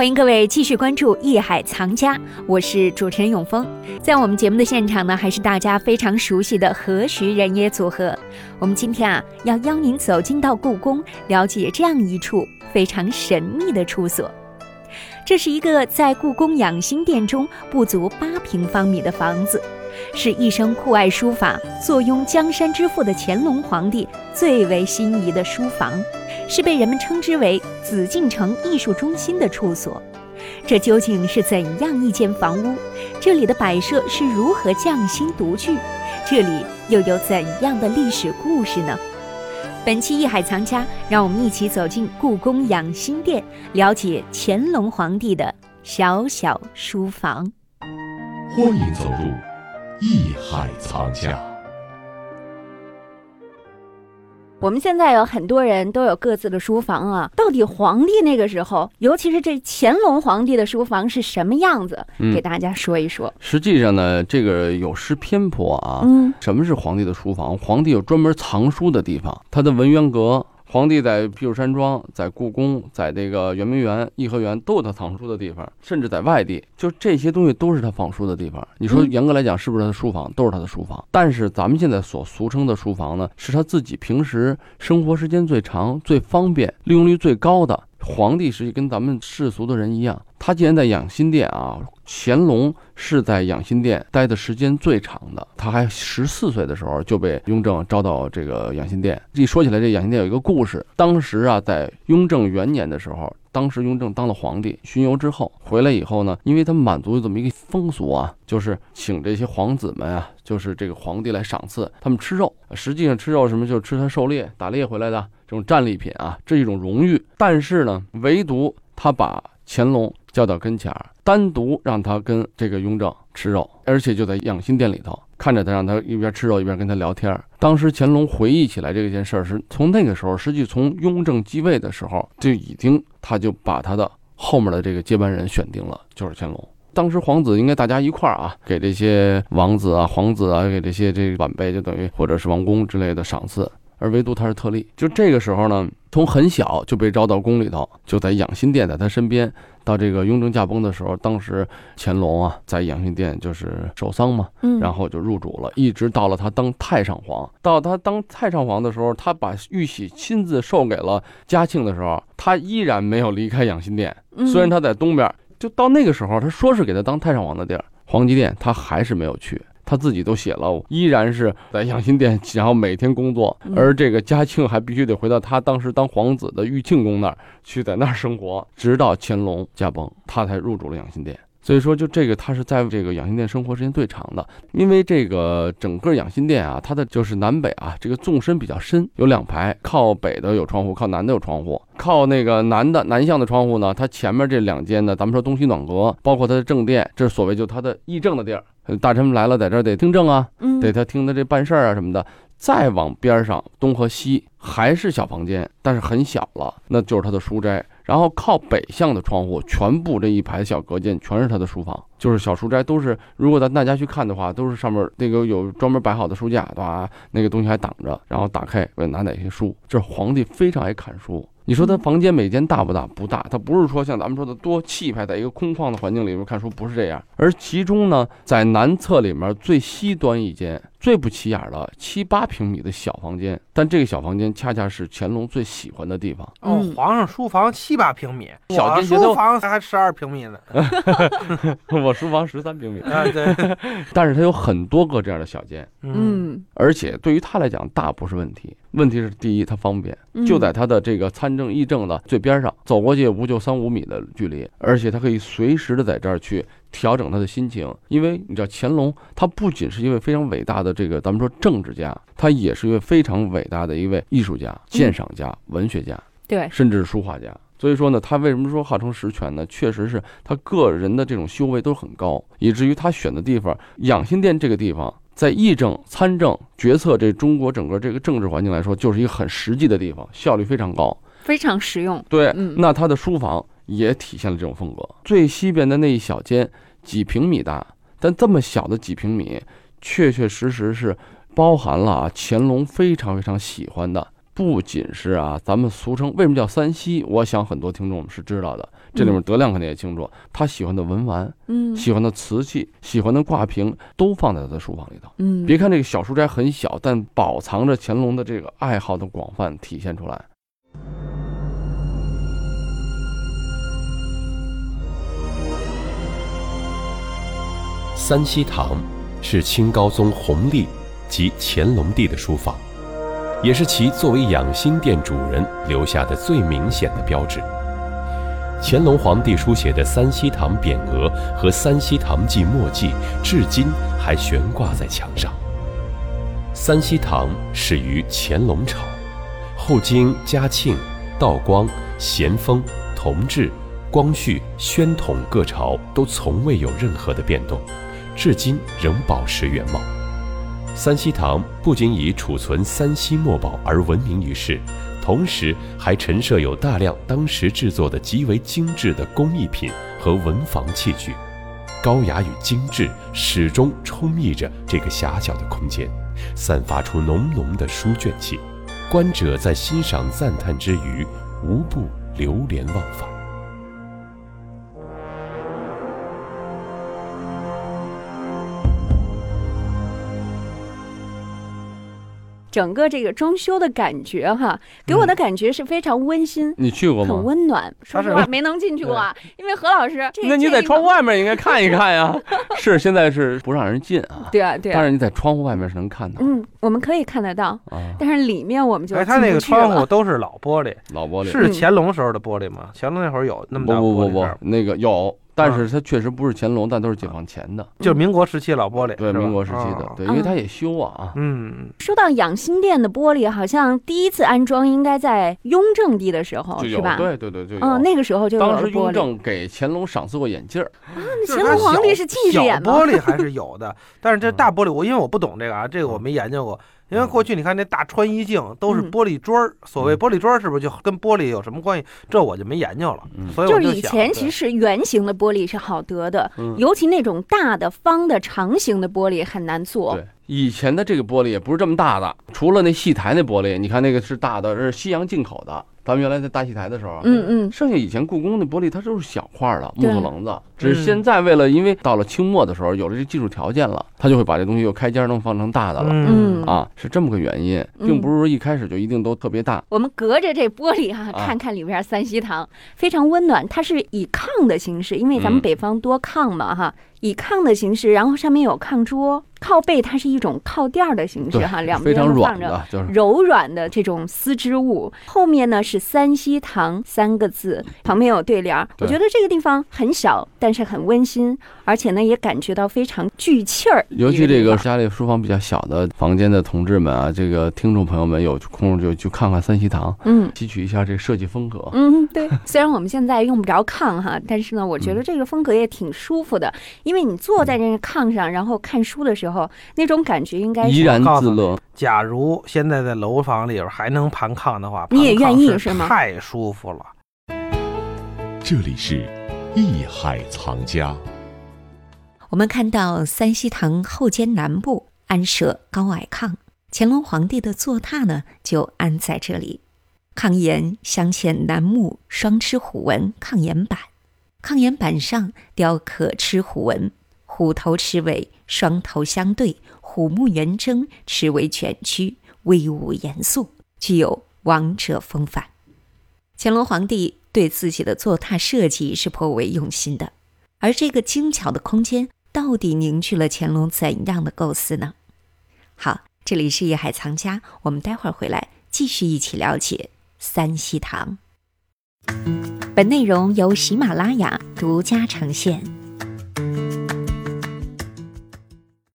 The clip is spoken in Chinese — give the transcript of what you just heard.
欢迎各位继续关注《艺海藏家》，我是主持人永峰。在我们节目的现场呢，还是大家非常熟悉的何许人也组合。我们今天啊，要邀您走进到故宫，了解这样一处非常神秘的处所。这是一个在故宫养心殿中不足八平方米的房子，是一生酷爱书法、坐拥江山之富的乾隆皇帝最为心仪的书房，是被人们称之为紫禁城艺术中心的处所。这究竟是怎样一间房屋？这里的摆设是如何匠心独具？这里又有怎样的历史故事呢？本期《艺海藏家》，让我们一起走进故宫养心殿，了解乾隆皇帝的小小书房。欢迎走入《艺海藏家》。我们现在有很多人都有各自的书房啊，到底皇帝那个时候，尤其是这乾隆皇帝的书房是什么样子？给大家说一说。实际上呢，这个有失偏颇啊。嗯，什么是皇帝的书房？皇帝有专门藏书的地方，他的文渊阁。皇帝在避暑山庄、在故宫、在这个圆明园、颐和园都有他藏书的地方，甚至在外地，就这些东西都是他放书的地方。你说严格来讲，是不是他的书房？都是他的书房。但是咱们现在所俗称的书房呢，是他自己平时生活时间最长、最方便、利用率最高的。皇帝实际跟咱们世俗的人一样，他既然在养心殿啊，乾隆是在养心殿待的时间最长的。他还十四岁的时候就被雍正招到这个养心殿。一说起来，这养心殿有一个故事。当时啊，在雍正元年的时候，当时雍正当了皇帝，巡游之后回来以后呢，因为他满族有这么一个风俗啊，就是请这些皇子们啊，就是这个皇帝来赏赐他们吃肉。实际上吃肉什么，就是吃他狩猎、打猎回来的。这种战利品啊，这一种荣誉。但是呢，唯独他把乾隆叫到跟前儿，单独让他跟这个雍正吃肉，而且就在养心殿里头看着他，让他一边吃肉一边跟他聊天。当时乾隆回忆起来这件事儿，是从那个时候，实际从雍正继位的时候就已经，他就把他的后面的这个接班人选定了，就是乾隆。当时皇子应该大家一块儿啊，给这些王子啊、皇子啊，给这些这个晚辈，就等于或者是王公之类的赏赐。而唯独他是特例，就这个时候呢，从很小就被招到宫里头，就在养心殿，在他身边。到这个雍正驾崩的时候，当时乾隆啊在养心殿就是守丧嘛，嗯，然后就入主了，一直到了他当太上皇。到他当太上皇的时候，他把玉玺亲自授给了嘉庆的时候，他依然没有离开养心殿。虽然他在东边，就到那个时候，他说是给他当太上皇的地儿，皇极殿，他还是没有去。他自己都写了，依然是在养心殿，然后每天工作。而这个嘉庆还必须得回到他当时当皇子的玉庆宫那儿去，在那儿生活，直到乾隆驾崩，他才入主了养心殿。所以说，就这个他是在这个养心殿生活时间最长的，因为这个整个养心殿啊，它的就是南北啊，这个纵深比较深，有两排，靠北的有窗户，靠南的有窗户。靠那个南的南向的窗户呢，它前面这两间呢，咱们说东西暖阁，包括它的正殿，这是所谓就它的议政的地儿。大臣们来了，在这儿得听政啊，得他听他这办事儿啊什么的。再往边上东和西还是小房间，但是很小了，那就是他的书斋。然后靠北向的窗户，全部这一排小隔间全是他的书房，就是小书斋，都是如果咱大家去看的话，都是上面那个有专门摆好的书架，对吧？那个东西还挡着，然后打开拿哪些书。这皇帝非常爱看书。你说他房间每间大不大？不大，他不是说像咱们说的多气派，在一个空旷的环境里面看书，不是这样。而其中呢，在南侧里面最西端一间最不起眼的七八平米的小房间，但这个小房间恰恰是乾隆最喜欢的地方。哦，皇上书房七八平米，小书房还十二平米呢。我书房十三平米啊，对。但是他有很多个这样的小间，嗯，而且对于他来讲，大不是问题。问题是第一，它方便，就在他的这个参政议政的最边上，走过去也不就三五米的距离，而且他可以随时的在这儿去调整他的心情，因为你知道乾隆他不仅是一位非常伟大的这个咱们说政治家，他也是一位非常伟大的一位艺术家、鉴赏家、文学家，对，甚至是书画家。所以说呢，他为什么说号称十全呢？确实是他个人的这种修为都很高，以至于他选的地方养心殿这个地方。在议政、参政、决策这中国整个这个政治环境来说，就是一个很实际的地方，效率非常高，非常实用。对，那他的书房也体现了这种风格。最西边的那一小间几平米大，但这么小的几平米，确确实实是包含了啊乾隆非常非常喜欢的。不仅是啊，咱们俗称为什么叫三西？我想很多听众是知道的，这里面德亮肯定也清楚，他喜欢的文玩、嗯喜欢的瓷器、喜欢的挂瓶，都放在他的书房里头。嗯，别看这个小书斋很小，但饱藏着乾隆的这个爱好的广泛体现出来。三希堂是清高宗弘历及乾隆帝的书房，也是其作为养心殿主人留下的最明显的标志。乾隆皇帝书写的三希堂匾额和三希堂记墨迹，至今还悬挂在墙上。三希堂始于乾隆朝，后经嘉庆、道光、咸丰、同治、光绪、宣统各朝都从未有任何的变动，至今仍保持原貌。三希堂不仅以储存三希墨宝而闻名于世，同时还陈设有大量当时制作的极为精致的工艺品和文房器具，高雅与精致始终充溢着这个狭小的空间，散发出浓浓的书卷气。观者在欣赏赞叹之余，无不流连忘返。整个这个装修的感觉哈，给我的感觉是非常温馨。你去过吗？很？温暖，说实话没能进去过啊，因为何老师，那你在窗户外面应该看一看呀。是，现在是不让人进啊，对啊对啊，但是你在窗户外面是能看到。嗯，我们可以看得到，啊。但是里面我们就哎，他那个窗户都是老玻璃，老玻璃。是乾隆时候的玻璃吗？乾隆那会儿有那么大不不不不那个有，但是它确实不是乾隆，但都是解放前的，就是民国时期老玻璃，对，民国时期的，啊对，因为它也修啊。嗯，说到养心殿的玻璃，好像第一次安装应该在雍正帝的时候，就是，吧？对对对，就有。嗯，那个时候就有当时雍。正给乾隆赏赐过眼镜儿，那就是它乾隆皇帝是近视眼吗？小玻璃还是有的，但是这嗯大玻璃我因为我不懂这个啊，这个我没研究过。因为过去你看那大穿衣镜都是嗯玻璃砖儿，所谓嗯玻璃砖儿是不是就跟玻璃有什么关系？这我就没研究了。嗯所以就是以前其实圆形的玻璃是好得的，嗯尤其那种大的、方的、长形的玻璃很难做。对，以前的这个玻璃也不是这么大的，除了那戏台那玻璃，你看那个是大的，是西洋进口的。咱们原来在大戏台的时候，嗯嗯，剩下以前故宫的玻璃它都是小块儿的木头棱子，只是现在为了因为到了清末的时候有了这技术条件了，它就会把这东西又开间儿能放成大的了。嗯啊，是这么个原因，并不是说一开始就一定都特别大。我们隔着这玻璃哈、啊看看里边三希堂，非常温暖。它是以炕的形式，因为咱们嗯北方多炕嘛哈，以炕的形式，然后上面有炕桌，靠背它是一种靠垫儿的形式哈，两非常边都放着软的，就是柔软的这种丝织物，后面呢是三希堂三个字，旁边有对联儿。我觉得这个地方很小，但是很温馨，而且呢也感觉到非常聚气儿。尤其这个家里书房比较小的房间的同志们啊，这个听众朋友们有空就去看看三希堂，嗯。吸取一下这个设计风格。嗯，对。虽然我们现在用不着炕哈，但是呢，我觉得嗯这个风格也挺舒服的，因为你坐在这个炕上，然后看书的时候，那种感觉应该是怡然自乐，假如现在在楼房里边还能盘炕的话，你也愿意是吗太舒服了。这里是艺海藏家。我们看到三希堂后间南部安设高矮炕，乾隆皇帝的坐榻呢就安在这里。炕沿镶嵌楠木双螭虎纹炕沿板，炕沿板上雕刻螭虎纹，虎头螭尾双头相对，虎目圆睁，齿为卷曲，威武严肃，具有王者风范。乾隆皇帝对自己的坐榻设计是颇为用心的，而这个精巧的空间到底凝聚了乾隆怎样的构思呢？好，这里是夜海藏家，我们待会儿回来继续一起了解三希堂。本内容由喜马拉雅独家呈现。